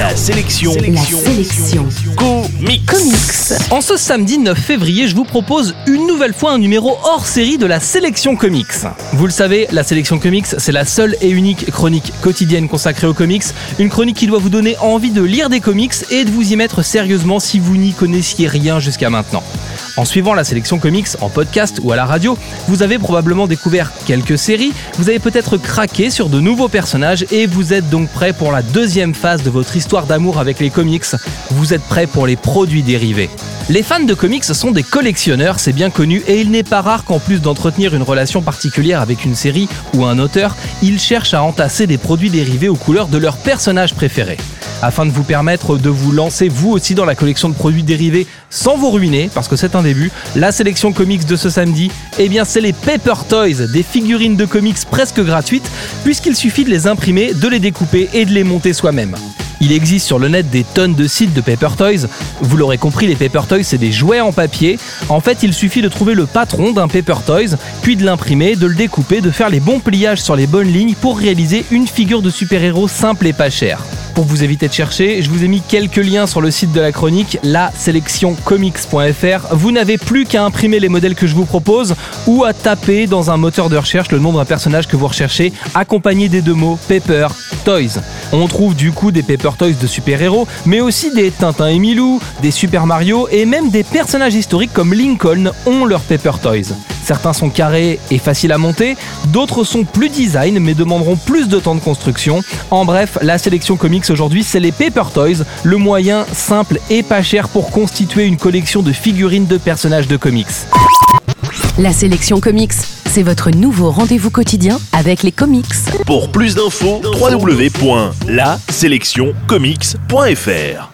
La sélection. La sélection. Comics. Comics. En ce samedi 9 février, je vous propose une nouvelle fois un numéro hors série de la sélection comics. Vous le savez, la sélection comics, c'est la seule et unique chronique quotidienne consacrée aux comics. Une chronique qui doit vous donner envie de lire des comics et de vous y mettre sérieusement si vous n'y connaissiez rien jusqu'à maintenant. En suivant la sélection comics en podcast ou à la radio, vous avez probablement découvert quelques séries, vous avez peut-être craqué sur de nouveaux personnages et vous êtes donc prêt pour la deuxième phase de votre histoire d'amour avec les comics. Vous êtes prêt pour les produits dérivés. Les fans de comics sont des collectionneurs, c'est bien connu, et il n'est pas rare qu'en plus d'entretenir une relation particulière avec une série ou un auteur, ils cherchent à entasser des produits dérivés aux couleurs de leurs personnages préférés afin de vous permettre de vous lancer vous aussi dans la collection de produits dérivés sans vous ruiner, parce que c'est un début. La sélection comics de ce samedi, eh bien c'est les Paper Toys, des figurines de comics presque gratuites, puisqu'il suffit de les imprimer, de les découper et de les monter soi-même. Il existe sur le net des tonnes de sites de Paper Toys. Vous l'aurez compris, les Paper Toys, c'est des jouets en papier. En fait, il suffit de trouver le patron d'un Paper Toys, puis de l'imprimer, de le découper, de faire les bons pliages sur les bonnes lignes pour réaliser une figure de super-héros simple et pas chère. Pour vous éviter de chercher, je vous ai mis quelques liens sur le site de la chronique, la sélectioncomics.fr. Vous n'avez plus qu'à imprimer les modèles que je vous propose ou à taper dans un moteur de recherche le nom d'un personnage que vous recherchez, accompagné des deux mots Paper Toys. On trouve du coup des Paper Toys de super-héros, mais aussi des Tintin et Milou, des Super Mario et même des personnages historiques comme Lincoln ont leurs Paper Toys. Certains sont carrés et faciles à monter, d'autres sont plus design mais demanderont plus de temps de construction. En bref, la sélection comics aujourd'hui, c'est les Paper Toys, le moyen simple et pas cher pour constituer une collection de figurines de personnages de comics. La sélection comics, c'est votre nouveau rendez-vous quotidien avec les comics. Pour plus d'infos, www.laselectioncomics.fr